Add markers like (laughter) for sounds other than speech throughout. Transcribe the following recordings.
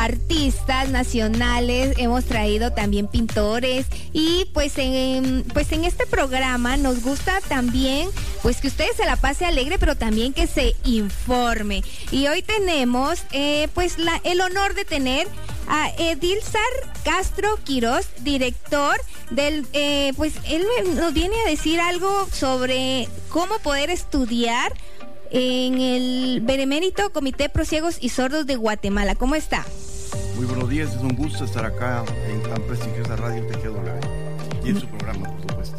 artistas nacionales, hemos traído también pintores y pues en, pues en este programa nos gusta también pues que ustedes se la pase alegre, pero también que se informe. Y hoy tenemos eh, pues la, el honor de tener a Edilzar Castro Quiroz, director del, eh, pues él nos viene a decir algo sobre cómo poder estudiar en el Benemérito Comité Pro Ciegos y Sordos de Guatemala. ¿Cómo está? Muy buenos días, es un gusto estar acá en tan prestigiosa radio TGW y en su programa, por supuesto.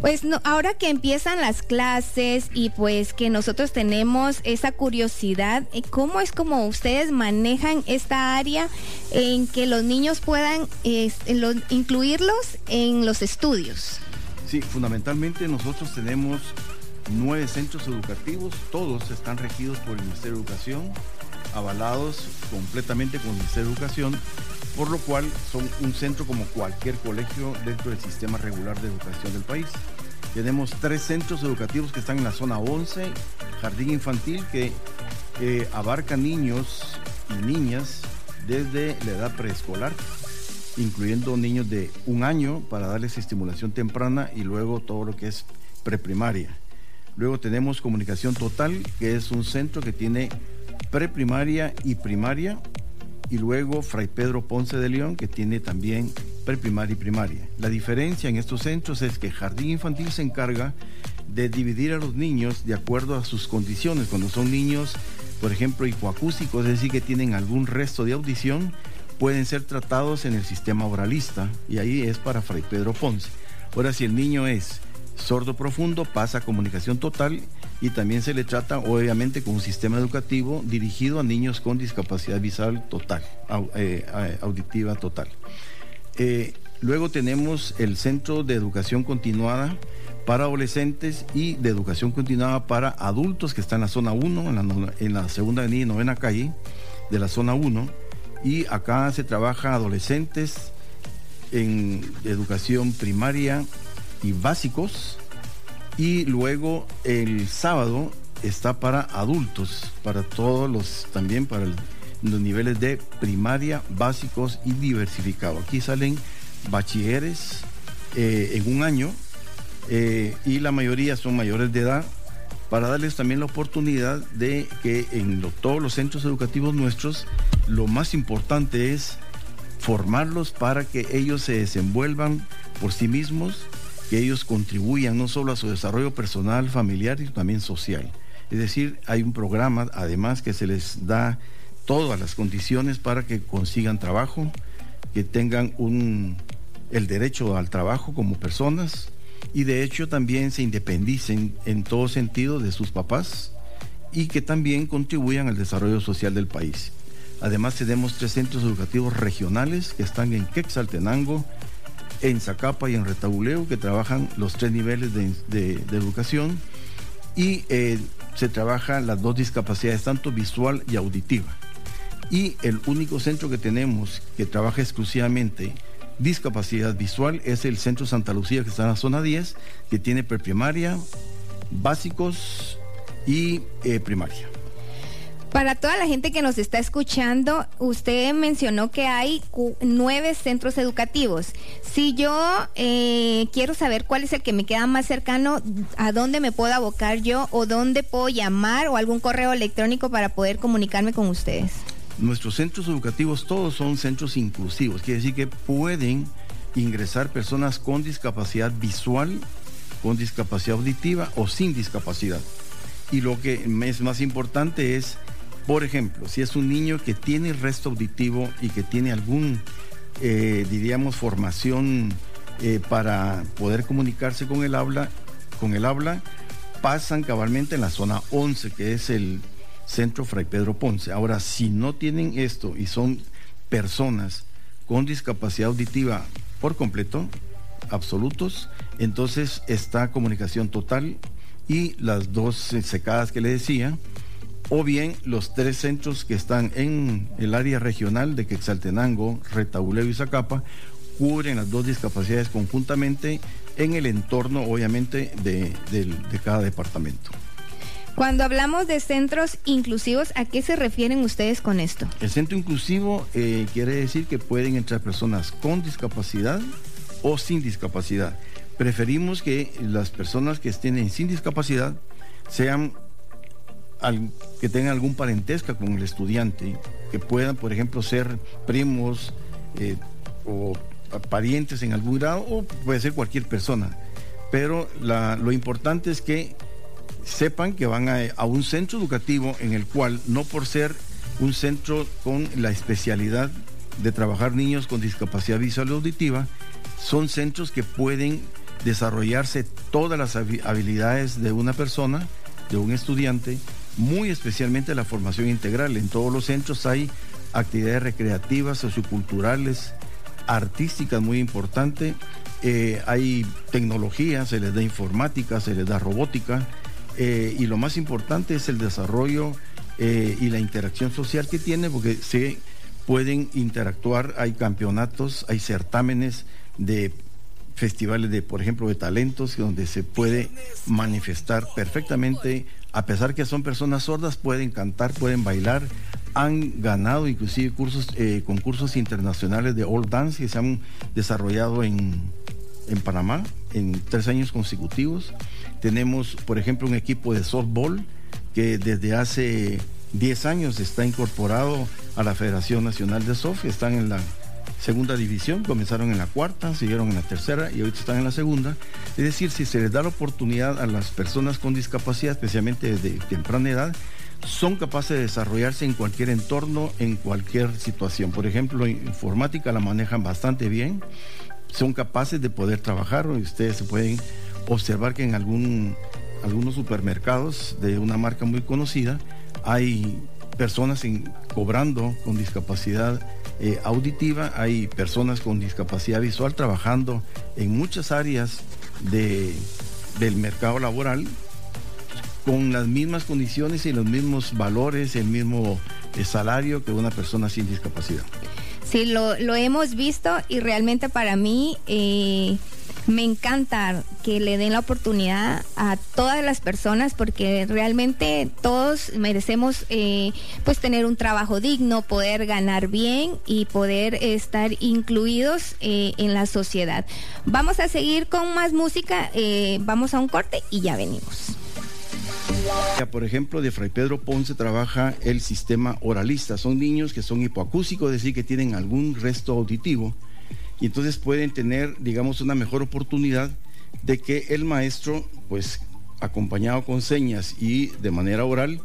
Pues no, ahora que empiezan las clases y pues que nosotros tenemos esa curiosidad, eh, ¿cómo es como ustedes manejan esta área en que los niños puedan incluirlos en los estudios? Sí, fundamentalmente nosotros tenemos nueve centros educativos, todos están regidos por el Ministerio de Educación, avalados completamente con el Ministerio de Educación, por lo cual son un centro como cualquier colegio dentro del sistema regular de educación del país. Tenemos tres centros educativos que están en la zona 11, jardín infantil que eh, abarca niños y niñas desde la edad preescolar, incluyendo niños de un año para darles estimulación temprana y luego todo lo que es preprimaria. Luego tenemos Comunicación Total, que es un centro que tiene preprimaria y primaria. Y luego Fray Pedro Ponce de León, que tiene también preprimaria y primaria. La diferencia en estos centros es que Jardín Infantil se encarga de dividir a los niños de acuerdo a sus condiciones. Cuando son niños, por ejemplo, hipoacústicos, es decir, que tienen algún resto de audición, pueden ser tratados en el sistema oralista y ahí es para Fray Pedro Ponce. Ahora, si el niño es sordo profundo pasa a comunicación total y también se le trata obviamente con un sistema educativo dirigido a niños con discapacidad visual total, eh, auditiva total. Eh, luego tenemos el Centro de Educación Continuada para adolescentes y de educación continuada para adultos que está en la zona 1, en la, en la segunda avenida y novena calle de la zona 1. Y acá se trabaja adolescentes en educación primaria, y básicos. Y luego el sábado está para adultos, para todos los, también para los niveles de primaria, básicos y diversificado. Aquí salen bachilleres eh, en un año eh, y la mayoría son mayores de edad para darles también la oportunidad de que en todos los centros educativos nuestros lo más importante es formarlos para que ellos se desenvuelvan por sí mismos que ellos contribuyan no solo a su desarrollo personal, familiar, sino también social. Es decir, hay un programa además que se les da todas las condiciones para que consigan trabajo, que tengan un, el derecho al trabajo como personas y de hecho también se independicen en todo sentido de sus papás y que también contribuyan al desarrollo social del país. Además tenemos tres centros educativos regionales que están en Quetzaltenango, en Zacapa y en Retabuleo, que trabajan los tres niveles de, educación y eh, se trabajan las dos discapacidades, tanto visual y auditiva. Y el único centro que tenemos que trabaja exclusivamente discapacidad visual es el Centro Santa Lucía, que está en la zona 10, que tiene preprimaria, básicos y eh, primaria. Para toda la gente que nos está escuchando, usted mencionó que hay nueve centros educativos. Si yo eh, quiero saber cuál es el que me queda más cercano, ¿a dónde me puedo abocar yo o dónde puedo llamar o algún correo electrónico para poder comunicarme con ustedes? Nuestros centros educativos todos son centros inclusivos, quiere decir que pueden ingresar personas con discapacidad visual, con discapacidad auditiva o sin discapacidad. Y lo que es más importante es por ejemplo, si es un niño que tiene resto auditivo y que tiene algún, eh, diríamos, formación eh, para poder comunicarse con el habla, con el habla, pasan cabalmente en la zona 11, que es el centro Fray Pedro Ponce. Ahora, si no tienen esto y son personas con discapacidad auditiva por completo, absolutos, entonces está comunicación total y las dos secadas que le decía, o bien los tres centros que están en el área regional de Quetzaltenango, Retauleo y Zacapa cubren las dos discapacidades conjuntamente en el entorno, obviamente, de, cada departamento. Cuando hablamos de centros inclusivos, ¿a qué se refieren ustedes con esto? El centro inclusivo eh, quiere decir que pueden entrar personas con discapacidad o sin discapacidad. Preferimos que las personas que estén sin discapacidad sean que tengan algún parentesco con el estudiante, que puedan, por ejemplo, ser primos eh, o parientes en algún grado, o puede ser cualquier persona. Pero lo importante es que sepan que van a, un centro educativo en el cual, no por ser un centro con la especialidad de trabajar niños con discapacidad visual y auditiva, son centros que pueden desarrollarse todas las habilidades de una persona, de un estudiante, muy especialmente la formación integral. En todos los centros hay actividades recreativas, socioculturales, artísticas muy importantes. Eh, hay tecnología, se les da informática, se les da robótica, eh, y lo más importante es el desarrollo eh, y la interacción social que tiene, porque se pueden interactuar, hay campeonatos, hay certámenes de festivales de, por ejemplo, de talentos, donde se puede manifestar perfectamente, a pesar que son personas sordas, pueden cantar, pueden bailar, han ganado inclusive eh, concursos internacionales de Old Dance que se han desarrollado en, en Panamá en tres años consecutivos. Tenemos, por ejemplo, un equipo de softball que desde hace 10 años está incorporado a la Federación Nacional de Soft, están en la segunda división, comenzaron en la cuarta, siguieron en la tercera y ahorita están en la segunda. Es decir, si se les da la oportunidad a las personas con discapacidad, especialmente de temprana edad, son capaces de desarrollarse en cualquier entorno, en cualquier situación. Por ejemplo, informática la manejan bastante bien, son capaces de poder trabajar, ustedes se pueden observar que en algún, algunos supermercados de una marca muy conocida hay personas cobrando con discapacidad eh, auditiva, hay personas con discapacidad visual trabajando en muchas áreas de, del mercado laboral con las mismas condiciones y los mismos valores, el mismo eh, salario que una persona sin discapacidad. Sí, lo, lo hemos visto y realmente para mí eh, me encanta que le den la oportunidad a todas las personas porque realmente todos merecemos eh, pues tener un trabajo digno, poder ganar bien y poder estar incluidos eh, en la sociedad. Vamos a seguir con más música, eh, vamos a un corte y ya venimos. Por ejemplo, de Fray Pedro Ponce trabaja el sistema oralista. Son niños que son hipoacúsicos, es decir, que tienen algún resto auditivo y entonces pueden tener, digamos, una mejor oportunidad de que el maestro, pues acompañado con señas y de manera oral,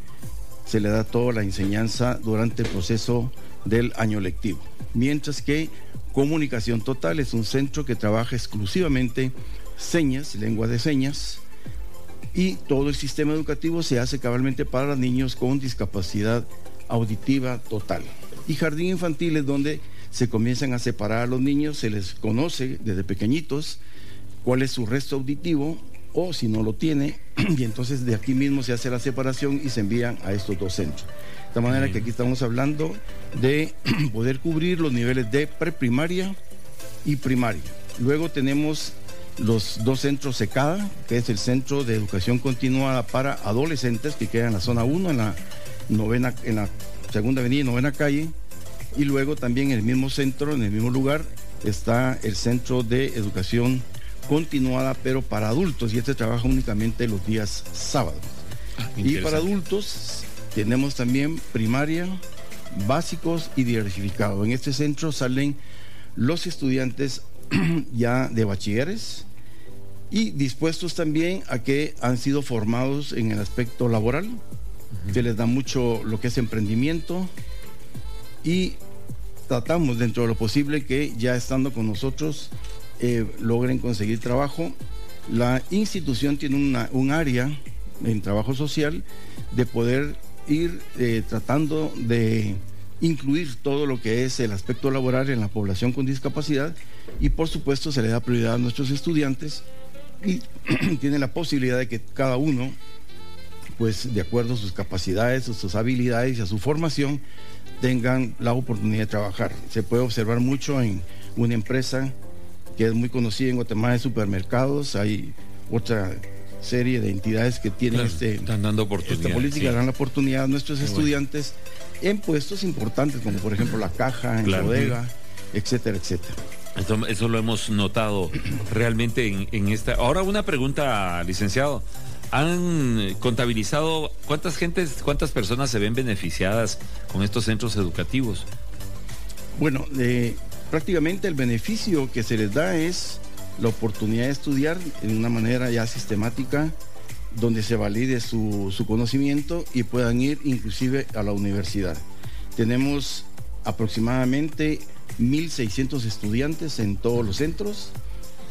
se le da toda la enseñanza durante el proceso del año lectivo. Mientras que Comunicación Total es un centro que trabaja exclusivamente señas, lengua de señas, y todo el sistema educativo se hace cabalmente para niños con discapacidad auditiva total. Y jardín infantil es donde se comienzan a separar a los niños, se les conoce desde pequeñitos cuál es su resto auditivo o si no lo tiene, (clears throat) y entonces de aquí mismo se hace la separación y se envían a estos dos centros. De esta manera que aquí estamos hablando de (clears throat) poder cubrir los niveles de preprimaria y primaria. Luego tenemos los dos centros SECADA, que es el Centro de Educación Continuada para Adolescentes, que queda en la zona 1, en la novena, en la segunda avenida y novena calle, y luego también en el mismo centro, en el mismo lugar, está el Centro de Educación Continuada, pero para adultos, y este trabaja únicamente los días sábados. Ah, y para adultos tenemos también primaria, básicos y diversificados. En este centro salen los estudiantes (clears throat) ya de bachilleres y dispuestos también a que han sido formados en el aspecto laboral, que les da mucho lo que es emprendimiento y tratamos dentro de lo posible que ya estando con nosotros eh, logren conseguir trabajo. La institución tiene un área en trabajo social de poder ir eh, tratando de incluir todo lo que es el aspecto laboral en la población con discapacidad y por supuesto se le da prioridad a nuestros estudiantes y (clears throat) tiene la posibilidad de que cada uno, pues de acuerdo a sus capacidades, a sus habilidades y a su formación, tengan la oportunidad de trabajar. Se puede observar mucho en una empresa que es muy conocida en Guatemala de supermercados, hay otra serie de entidades que tienen este, están dando oportunidad, esta política, dan la oportunidad a nuestros estudiantes en puestos importantes, como por ejemplo la caja, en la bodega, etcétera, etcétera. Eso, lo hemos notado realmente en, en, esta. Ahora una pregunta, licenciado. ¿Han contabilizado cuántas gentes, cuántas personas se ven beneficiadas con estos centros educativos? Bueno, eh, prácticamente el beneficio que se les da es la oportunidad de estudiar en una manera ya sistemática donde se valide su, conocimiento y puedan ir inclusive a la universidad. Tenemos aproximadamente 1.600 estudiantes en todos los centros,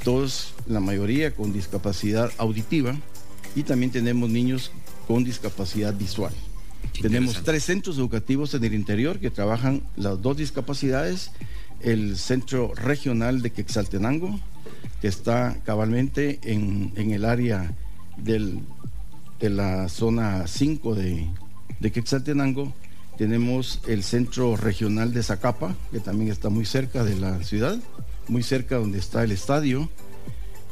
todos, la mayoría con discapacidad auditiva y también tenemos niños con discapacidad visual. Tenemos tres centros educativos en el interior que trabajan las dos discapacidades, el Centro Regional de Quexaltenango, que está cabalmente en, el área del, de la zona 5 de, de Quexaltenango. Tenemos el Centro Regional de Zacapa, que también está muy cerca de la ciudad, muy cerca donde está el estadio.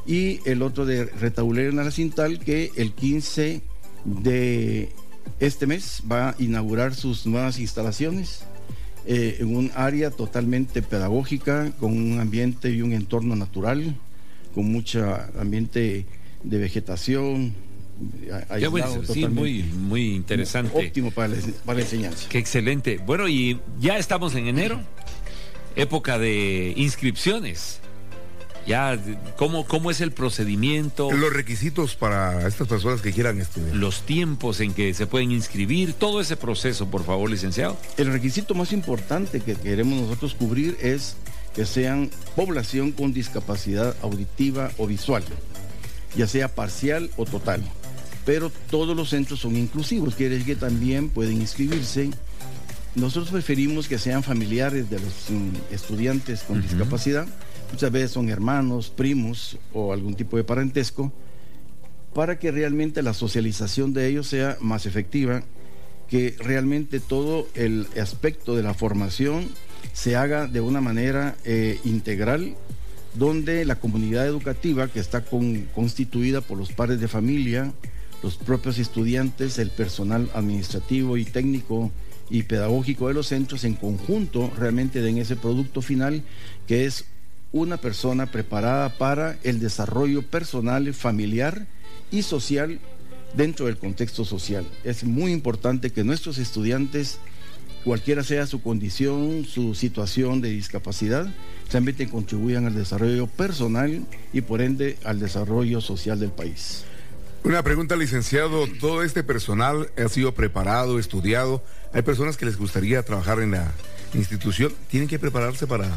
Y el otro de Retaulero Naracintal, que el 15 de este mes va a inaugurar sus nuevas instalaciones eh, en un área totalmente pedagógica, con un ambiente y un entorno natural, con mucho ambiente de vegetación. sí, muy, muy interesante. Óptimo para la, para la enseñanza. Qué excelente. Bueno, y ya estamos en enero, época de inscripciones ya cómo, cómo es el procedimiento. Los requisitos para estas personas que quieran estudiar. Los tiempos en que se pueden inscribir, todo ese proceso, por favor, licenciado. El requisito más importante que queremos nosotros cubrir es que sean población con discapacidad auditiva o visual, ya sea parcial o total. Pero todos los centros son inclusivos, quiere decir que también pueden inscribirse. Nosotros preferimos que sean familiares de los mm, estudiantes con discapacidad muchas veces son hermanos, primos o algún tipo de parentesco, para que realmente la socialización de ellos sea más efectiva, que realmente todo el aspecto de la formación se haga de una manera eh, integral, donde la comunidad educativa, que está constituida por los padres de familia, los propios estudiantes, el personal administrativo y técnico y pedagógico de los centros, en conjunto realmente den ese producto final que es una persona preparada para el desarrollo personal, familiar y social dentro del contexto social. Es muy importante que nuestros estudiantes, cualquiera sea su condición, su situación de discapacidad, realmente contribuyan al desarrollo personal y por ende al desarrollo social del país. Una pregunta, licenciado. Todo este personal ha sido preparado, estudiado. Hay personas que les gustaría trabajar en la institución. ¿Tienen que prepararse para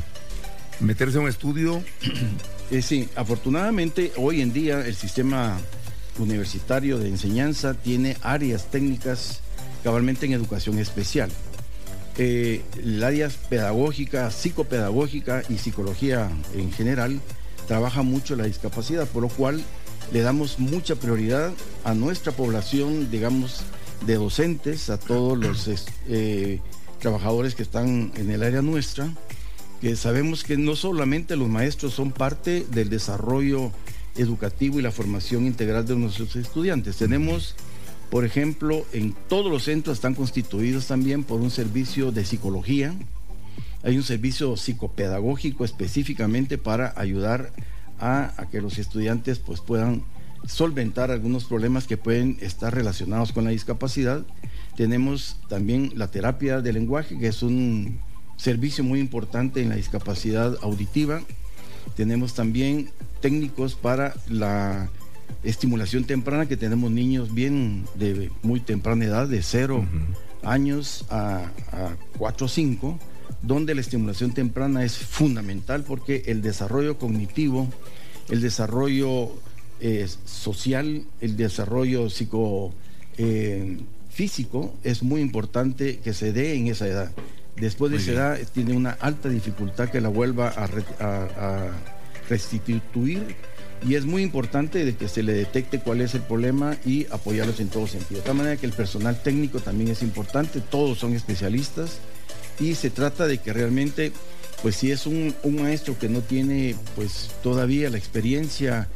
meterse a un estudio. (clears throat) Eh, sí, afortunadamente hoy en día el sistema universitario de enseñanza tiene áreas técnicas cabalmente en educación especial. Eh, el área pedagógica, psicopedagógica y psicología en general trabaja mucho la discapacidad, por lo cual le damos mucha prioridad a nuestra población, digamos, de docentes, a todos los eh, trabajadores que están en el área nuestra que sabemos que no solamente los maestros son parte del desarrollo educativo y la formación integral de nuestros estudiantes. Tenemos, por ejemplo, en todos los centros están constituidos también por un servicio de psicología. Hay un servicio psicopedagógico específicamente para ayudar a, que los estudiantes pues, puedan solventar algunos problemas que pueden estar relacionados con la discapacidad. Tenemos también la terapia de lenguaje, que es un servicio muy importante en la discapacidad auditiva. Tenemos también técnicos para la estimulación temprana, que tenemos niños bien de muy temprana edad, de 0 años a, 4 o 5, donde la estimulación temprana es fundamental porque el desarrollo cognitivo, el desarrollo eh, social, el desarrollo psico, eh, físico es muy importante que se dé en esa edad. Después de esa edad tiene una alta dificultad que la vuelva a, restituir y es muy importante de que se le detecte cuál es el problema y apoyarlos en todo sentido. De tal manera que el personal técnico también es importante, todos son especialistas y se trata de que realmente, pues si es un, un maestro que no tiene pues todavía la experiencia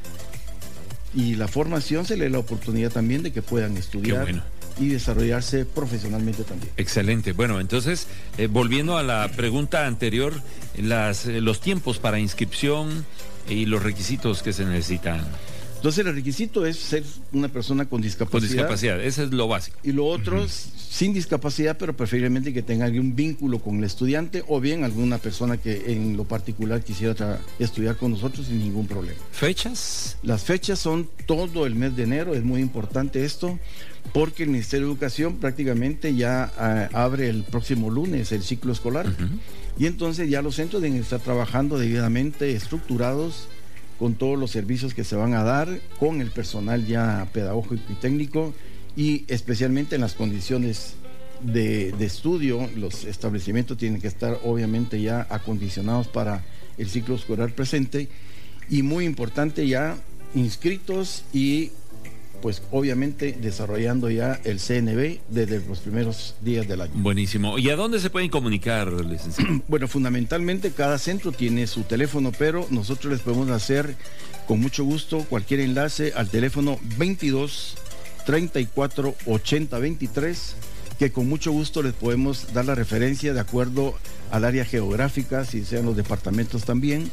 y la formación se le da la oportunidad también de que puedan estudiar bueno. Y desarrollarse profesionalmente también. Excelente. Bueno, entonces, eh, volviendo a la pregunta anterior, las, eh, los tiempos para inscripción y los requisitos que se necesitan. Entonces el requisito es ser una persona con discapacidad. Con discapacidad, eso es lo básico. Y lo otro, sin discapacidad, pero preferiblemente que tenga algún vínculo con el estudiante o bien alguna persona que en lo particular quisiera estudiar con nosotros sin ningún problema. ¿Fechas? Las fechas son todo el mes de enero, es muy importante esto, porque el Ministerio de Educación prácticamente ya ah, abre el próximo lunes el ciclo escolar. Y entonces ya los centros deben estar trabajando debidamente estructurados con todos los servicios que se van a dar, con el personal ya pedagógico y técnico y especialmente en las condiciones de, estudio, los establecimientos tienen que estar obviamente ya acondicionados para el ciclo escolar presente y muy importante ya inscritos y pues obviamente desarrollando ya el CNB desde los primeros días del año. Buenísimo. ¿Y a dónde se pueden comunicar, licenciado? (clears throat) Bueno, fundamentalmente cada centro tiene su teléfono, pero nosotros les podemos hacer con mucho gusto cualquier enlace al teléfono 22 34 80 23, que con mucho gusto les podemos dar la referencia de acuerdo al área geográfica, si sean los departamentos también,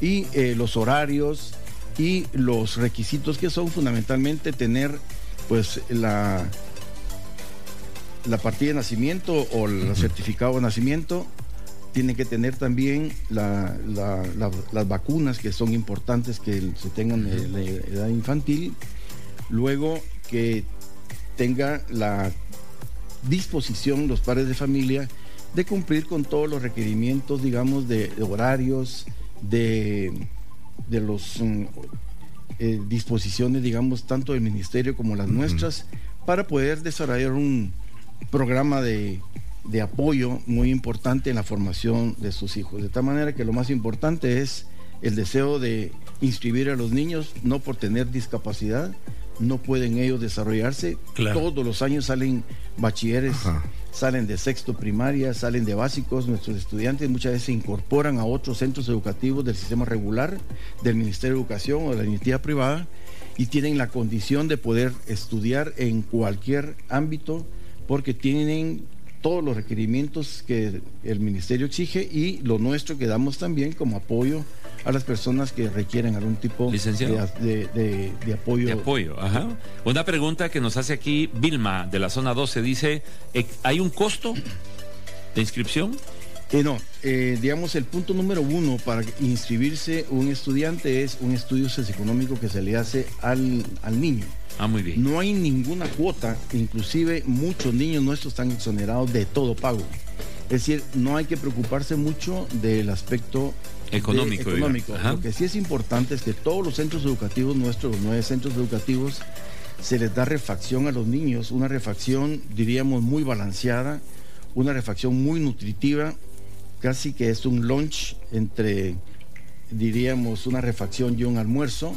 y eh, los horarios y los requisitos que son fundamentalmente tener pues la la partida de nacimiento o el certificado de nacimiento, tiene que tener también la- la- la- las vacunas que son importantes que se tengan en la edad infantil, luego que tenga la disposición los padres de familia de cumplir con todos los requerimientos, digamos, de, de horarios, de, de los mm, eh, disposiciones, digamos, tanto del ministerio como las nuestras, para poder desarrollar un programa de, de apoyo muy importante en la formación de sus hijos. De tal manera que lo más importante es el deseo de inscribir a los niños, no por tener discapacidad, no pueden ellos desarrollarse. Claro. Todos los años salen bachilleres, Ajá. salen de sexto primaria, salen de básicos. Nuestros estudiantes muchas veces se incorporan a otros centros educativos del sistema regular, del Ministerio de Educación o de la iniciativa privada y tienen la condición de poder estudiar en cualquier ámbito porque tienen todos los requerimientos que el ministerio exige y lo nuestro que damos también como apoyo a las personas que requieren algún tipo Licenciado. de, de- de apoyo. De apoyo, ajá. Una pregunta que nos hace aquí Vilma de la zona 12 dice, eh, ¿hay un costo de inscripción? Eh, no, eh, digamos, el punto número uno para inscribirse un estudiante es un estudio socioeconómico que se le hace al, al niño. Ah, muy bien. No hay ninguna cuota, inclusive muchos niños nuestros están exonerados de todo pago. Es decir, no hay que preocuparse mucho del aspecto de- Económico. Ajá. Lo que sí es importante es que todos los centros educativos nuestros, los nueve centros educativos, se les da refacción a los niños, una refacción, diríamos, muy balanceada, una refacción muy nutritiva, casi que es un lunch entre, diríamos, una refacción y un almuerzo,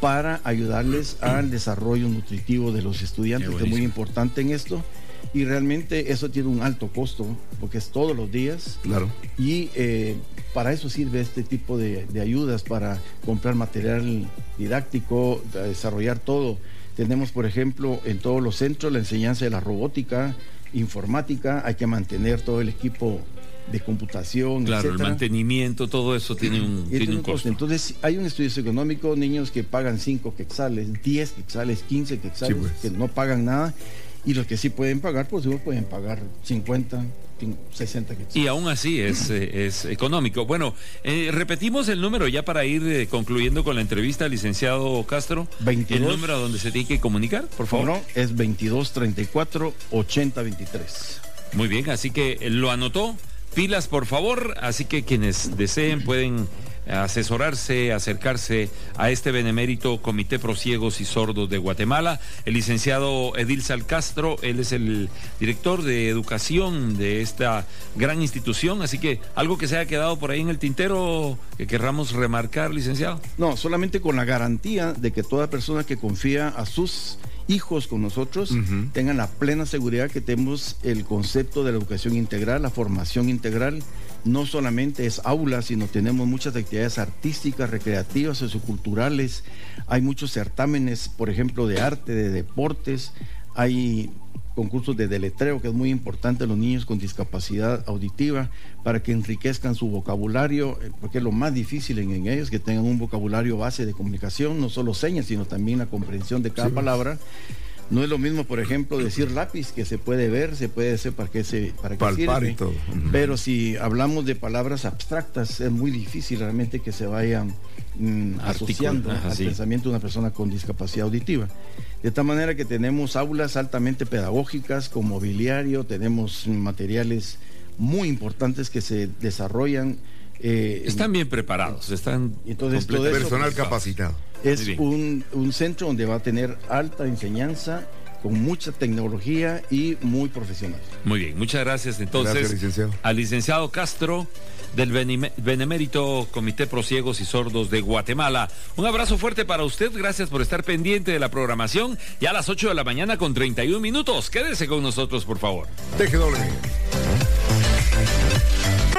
para ayudarles al desarrollo nutritivo de los estudiantes, que es muy importante en esto. Y realmente eso tiene un alto costo, porque es todos los días. Claro. Y eh, para eso sirve este tipo de, de ayudas, para comprar material didáctico, desarrollar todo. Tenemos, por ejemplo, en todos los centros la enseñanza de la robótica, informática, hay que mantener todo el equipo de computación, Claro, el mantenimiento, todo eso tiene un, tiene tiene un un costo. costo. Entonces, hay un estudio económico, niños que pagan 5 quetzales, 10 quetzales, 15 quetzales, Sí, pues. que no pagan nada, y los que sí pueden pagar, pues seguro pueden pagar 50, 60 quetzales. Y aún así es, eh, es económico. Bueno, eh, repetimos el número ya para ir eh, concluyendo con la entrevista, licenciado Castro. 22. El número a donde se tiene que comunicar, por favor. favor, es 2234 8023. Muy bien, así que lo anotó. Pilas, por favor. Así que quienes deseen pueden asesorarse, acercarse a este benemérito Comité Pro Ciegos y Sordos de Guatemala. El licenciado Edil Salcastro, él es el director de educación de esta gran institución. Así que algo que se haya quedado por ahí en el tintero que querramos remarcar, licenciado. No, solamente con la garantía de que toda persona que confía a sus hijos con nosotros tengan la plena seguridad que tenemos el concepto de la educación integral, la formación integral no solamente es aula, sino tenemos muchas actividades artísticas, recreativas, socioculturales. Hay muchos certámenes, por ejemplo, de arte, de deportes. Hay concursos de deletreo, que es muy importante a los niños con discapacidad auditiva, para que enriquezcan su vocabulario, eh, porque es lo más difícil en, ellos, que tengan un vocabulario base de comunicación, no solo señas, sino también la comprensión de cada palabra. No es lo mismo, por ejemplo, decir lápiz, que se puede ver, se puede hacer para qué se para qué sirve. todo. Pero si hablamos de palabras abstractas, es muy difícil realmente que se vayan mm, asociando al pensamiento de una persona con discapacidad auditiva. De tal manera que tenemos aulas altamente pedagógicas con mobiliario, tenemos materiales muy importantes que se desarrollan. Eh, están bien preparados, están entonces personal capacitado. Es un, centro donde va a tener alta enseñanza con mucha tecnología y muy profesional. Muy bien, muchas gracias entonces al licenciado Castro del Benemérito Comité Prosiegos y Sordos de Guatemala. Un abrazo fuerte para usted, gracias por estar pendiente de la programación y a las 8 de la mañana con 31 minutos. Quédese con nosotros, por favor.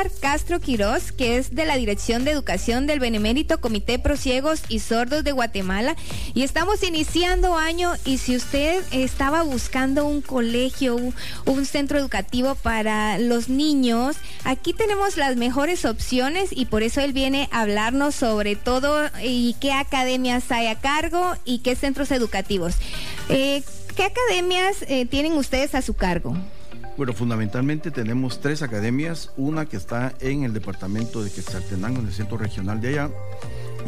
Castro Quiroz, que es de la Dirección de Educación del Benemérito Comité Prosiegos y Sordos de Guatemala. Y estamos iniciando año y si usted estaba buscando un colegio, un centro educativo para los niños, aquí tenemos las mejores opciones y por eso él viene a hablarnos sobre todo y qué academias hay a cargo y qué centros educativos. Eh, ¿Qué academias eh, tienen ustedes a su cargo? Bueno, fundamentalmente tenemos tres academias, una que está en el departamento de Quetzaltenango, en el centro regional de allá,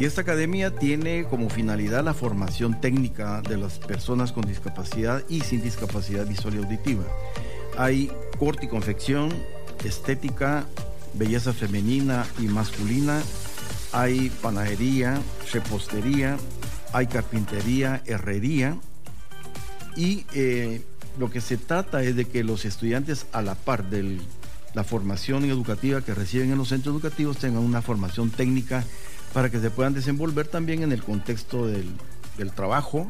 y esta academia tiene como finalidad la formación técnica de las personas con discapacidad y sin discapacidad visual y auditiva. Hay corte y confección, estética, belleza femenina y masculina, hay panadería, repostería, hay carpintería, herrería. Y eh, lo que se trata es de que los estudiantes a la par de la formación educativa que reciben en los centros educativos tengan una formación técnica para que se puedan desenvolver también en el contexto del, trabajo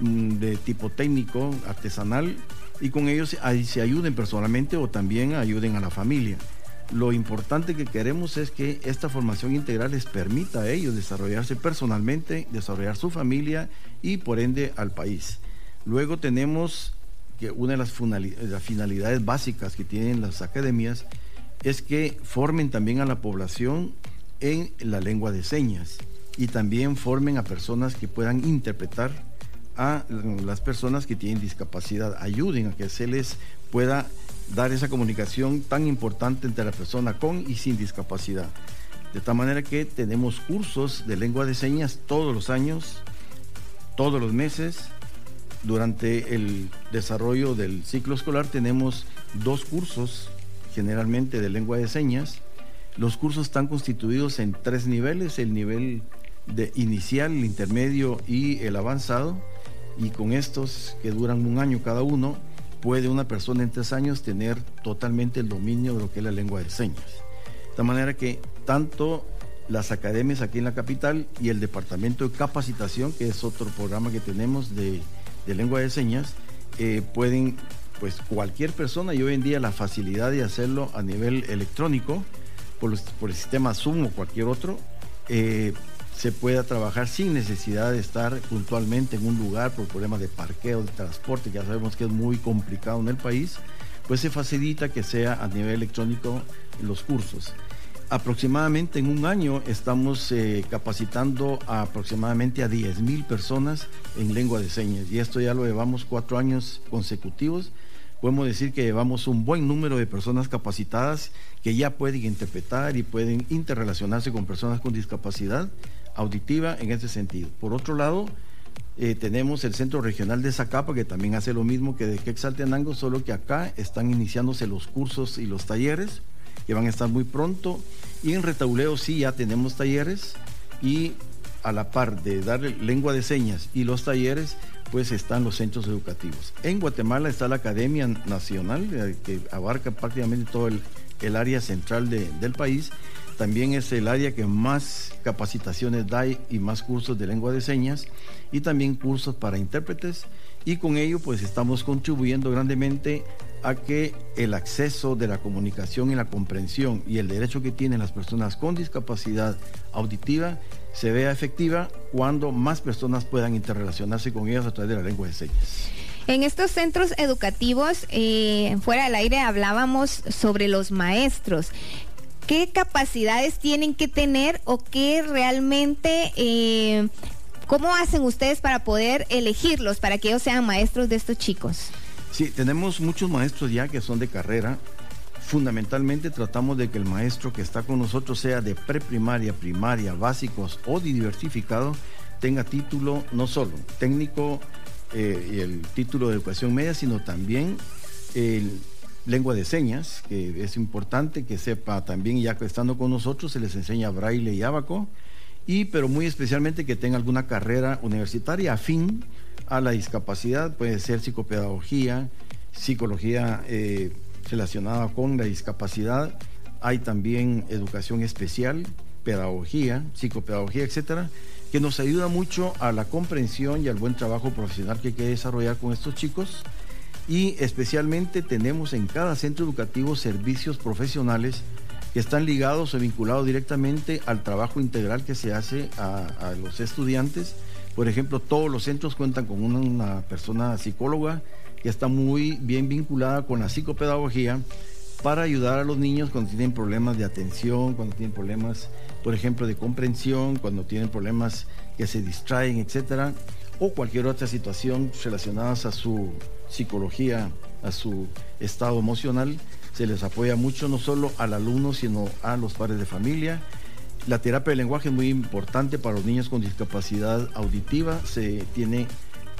mm, de tipo técnico, artesanal, y con ellos se ayuden personalmente o también ayuden a la familia. Lo importante que queremos es que esta formación integral les permita a ellos desarrollarse personalmente, desarrollar su familia y por ende al país. Luego tenemos que una de las, finalidades básicas que tienen las academias es que formen también a la población en la lengua de señas y también formen a personas que puedan interpretar a las personas que tienen discapacidad, ayuden a que se les pueda dar esa comunicación tan importante entre la persona con y sin discapacidad. De tal manera que tenemos cursos de lengua de señas todos los años, todos los meses, durante el desarrollo del ciclo escolar tenemos dos cursos generalmente de lengua de señas. Los cursos están constituidos en tres niveles, el nivel de inicial, el intermedio y el avanzado. Y con estos, que duran un año cada uno, puede una persona en tres años tener totalmente el dominio de lo que es la lengua de señas. De tal manera que tanto las academias aquí en la capital y el departamento de capacitación, que es otro programa que tenemos de de lengua de señas, eh, pueden, pues cualquier persona y hoy en día la facilidad de hacerlo a nivel electrónico, por, el sistema Zoom o cualquier otro, eh, se pueda trabajar sin necesidad de estar puntualmente en un lugar por problemas de parqueo, de transporte, ya sabemos que es muy complicado en el país, pues se facilita que sea a nivel electrónico los cursos aproximadamente en un año estamos eh, capacitando a aproximadamente a 10 mil personas en lengua de señas y esto ya lo llevamos cuatro años consecutivos. Podemos decir que llevamos un buen número de personas capacitadas que ya pueden interpretar y pueden interrelacionarse con personas con discapacidad auditiva en ese sentido. Por otro lado, eh, tenemos el Centro Regional de Zacapa que también hace lo mismo que de Quexaltenango, solo que acá están iniciándose los cursos y los talleres que van a estar muy pronto. Y en Retauleo sí ya tenemos talleres y a la par de darle lengua de señas y los talleres, pues están los centros educativos. En Guatemala está la Academia Nacional, eh, que abarca prácticamente todo el, área central del país. También es el área que más capacitaciones da y más cursos de lengua de señas y también cursos para intérpretes y con ello pues estamos contribuyendo grandemente a que el acceso de la comunicación y la comprensión y el derecho que tienen las personas con discapacidad auditiva se vea efectiva cuando más personas puedan interrelacionarse con ellas a través de la lengua de señas. En estos centros educativos, eh, fuera del aire, hablábamos sobre los maestros. ¿Qué capacidades tienen que tener o qué realmente, eh, cómo hacen ustedes para poder elegirlos, para que ellos sean maestros de estos chicos? Sí, tenemos muchos maestros ya que son de carrera. Fundamentalmente tratamos de que el maestro que está con nosotros sea de preprimaria, primaria, básicos o diversificado, tenga título no solo técnico eh, y el título de educación media, sino también el lengua de señas, que es importante que sepa también, ya que estando con nosotros se les enseña braille y abaco, y pero muy especialmente que tenga alguna carrera universitaria afín a la discapacidad, puede ser psicopedagogía, psicología eh, relacionada con la discapacidad, hay también educación especial, pedagogía, psicopedagogía, etcétera, que nos ayuda mucho a la comprensión y al buen trabajo profesional que hay que desarrollar con estos chicos. Y especialmente tenemos en cada centro educativo servicios profesionales que están ligados o vinculados directamente al trabajo integral que se hace a, los estudiantes. Por ejemplo, todos los centros cuentan con una, persona psicóloga que está muy bien vinculada con la psicopedagogía para ayudar a los niños cuando tienen problemas de atención, cuando tienen problemas, por ejemplo, de comprensión, cuando tienen problemas que se distraen, etcétera, o cualquier otra situación relacionada a su psicología, a su estado emocional. Se les apoya mucho no solo al alumno, sino a los padres de familia la terapia del lenguaje es muy importante para los niños con discapacidad auditiva. Se tiene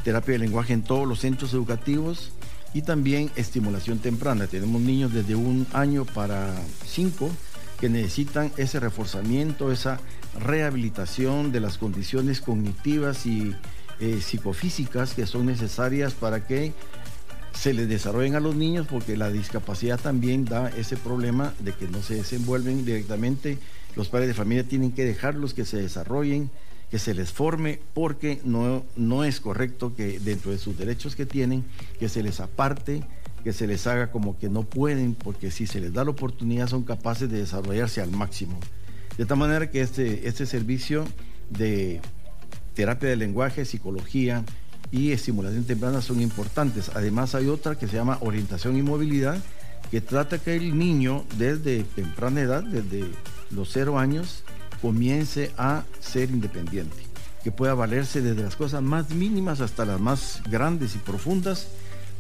terapia del lenguaje en todos los centros educativos y también estimulación temprana. Tenemos niños desde un año para cinco que necesitan ese reforzamiento, esa rehabilitación de las condiciones cognitivas y eh, psicofísicas que son necesarias para que se les desarrollen a los niños porque la discapacidad también da ese problema de que no se desenvuelven directamente los padres de familia tienen que dejarlos que se desarrollen, que se les forme, porque no, no es correcto que dentro de sus derechos que tienen, que se les aparte, que se les haga como que no pueden, porque si se les da la oportunidad son capaces de desarrollarse al máximo. De tal manera que este, este servicio de terapia de lenguaje, psicología y estimulación temprana son importantes. Además hay otra que se llama orientación y movilidad, que trata que el niño desde temprana edad, desde los cero años, comience a ser independiente, que pueda valerse desde las cosas más mínimas hasta las más grandes y profundas,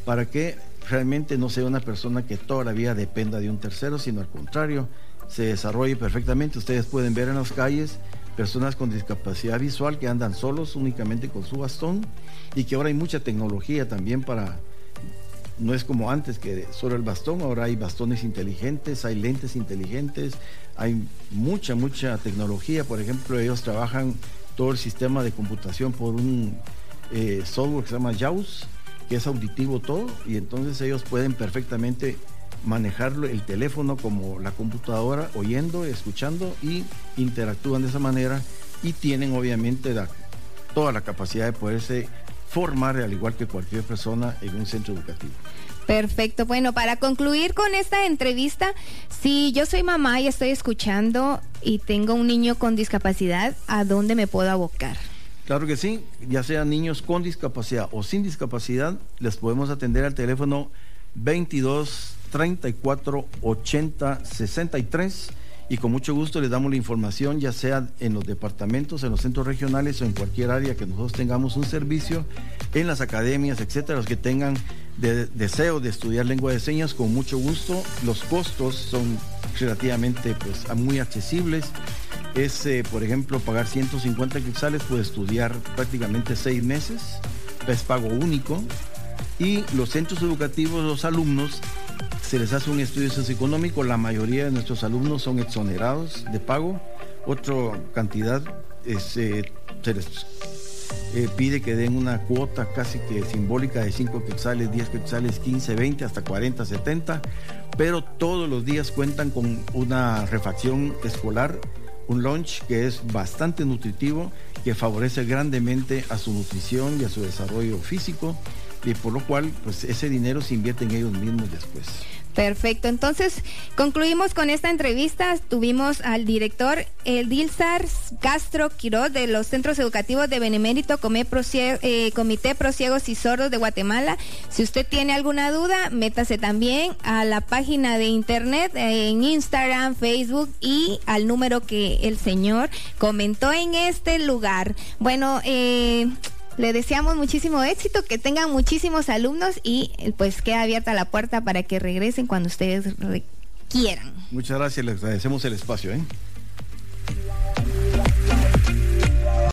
para que realmente no sea una persona que toda la vida dependa de un tercero, sino al contrario, se desarrolle perfectamente. Ustedes pueden ver en las calles personas con discapacidad visual que andan solos únicamente con su bastón y que ahora hay mucha tecnología también para no es como antes que solo el bastón, ahora hay bastones inteligentes, hay lentes inteligentes, hay mucha, mucha tecnología. Por ejemplo, ellos trabajan todo el sistema de computación por un eh, software que se llama JAWS, que es auditivo todo, y entonces ellos pueden perfectamente manejarlo el teléfono como la computadora, oyendo, escuchando y interactúan de esa manera y tienen obviamente toda la capacidad de poderse formar al igual que cualquier persona en un centro educativo. Perfecto. Bueno, para concluir con esta entrevista, si yo soy mamá y estoy escuchando y tengo un niño con discapacidad, ¿a dónde me puedo abocar? Claro que sí, ya sean niños con discapacidad o sin discapacidad, les podemos atender al teléfono 22 34 80 63 y con mucho gusto les damos la información, ya sea en los departamentos, en los centros regionales o en cualquier área que nosotros tengamos un servicio, en las academias, etcétera, los que tengan deseo de estudiar lengua de señas, con mucho gusto. Los costos son relativamente pues, muy accesibles. Es, eh, por ejemplo, pagar 150 quetzales puede estudiar prácticamente seis meses, es pago único. Y los centros educativos, los alumnos, se les hace un estudio socioeconómico, la mayoría de nuestros alumnos son exonerados de pago, otra cantidad eh, se les eh, pide que den una cuota casi que simbólica de 5 quetzales, 10 quetzales, 15, 20, hasta 40, 70, pero todos los días cuentan con una refacción escolar, un lunch que es bastante nutritivo, que favorece grandemente a su nutrición y a su desarrollo físico y por lo cual pues ese dinero se invierte en ellos mismos después. Perfecto, entonces concluimos con esta entrevista. Tuvimos al director Edilzar Castro Quiroz de los Centros Educativos de Benemérito eh, Comité Pro Ciegos y Sordos de Guatemala. Si usted tiene alguna duda, métase también a la página de internet en Instagram, Facebook y al número que el señor comentó en este lugar. Bueno, eh, le deseamos muchísimo éxito, que tengan muchísimos alumnos y pues queda abierta la puerta para que regresen cuando ustedes requieran. Muchas gracias, les agradecemos el espacio. ¿eh?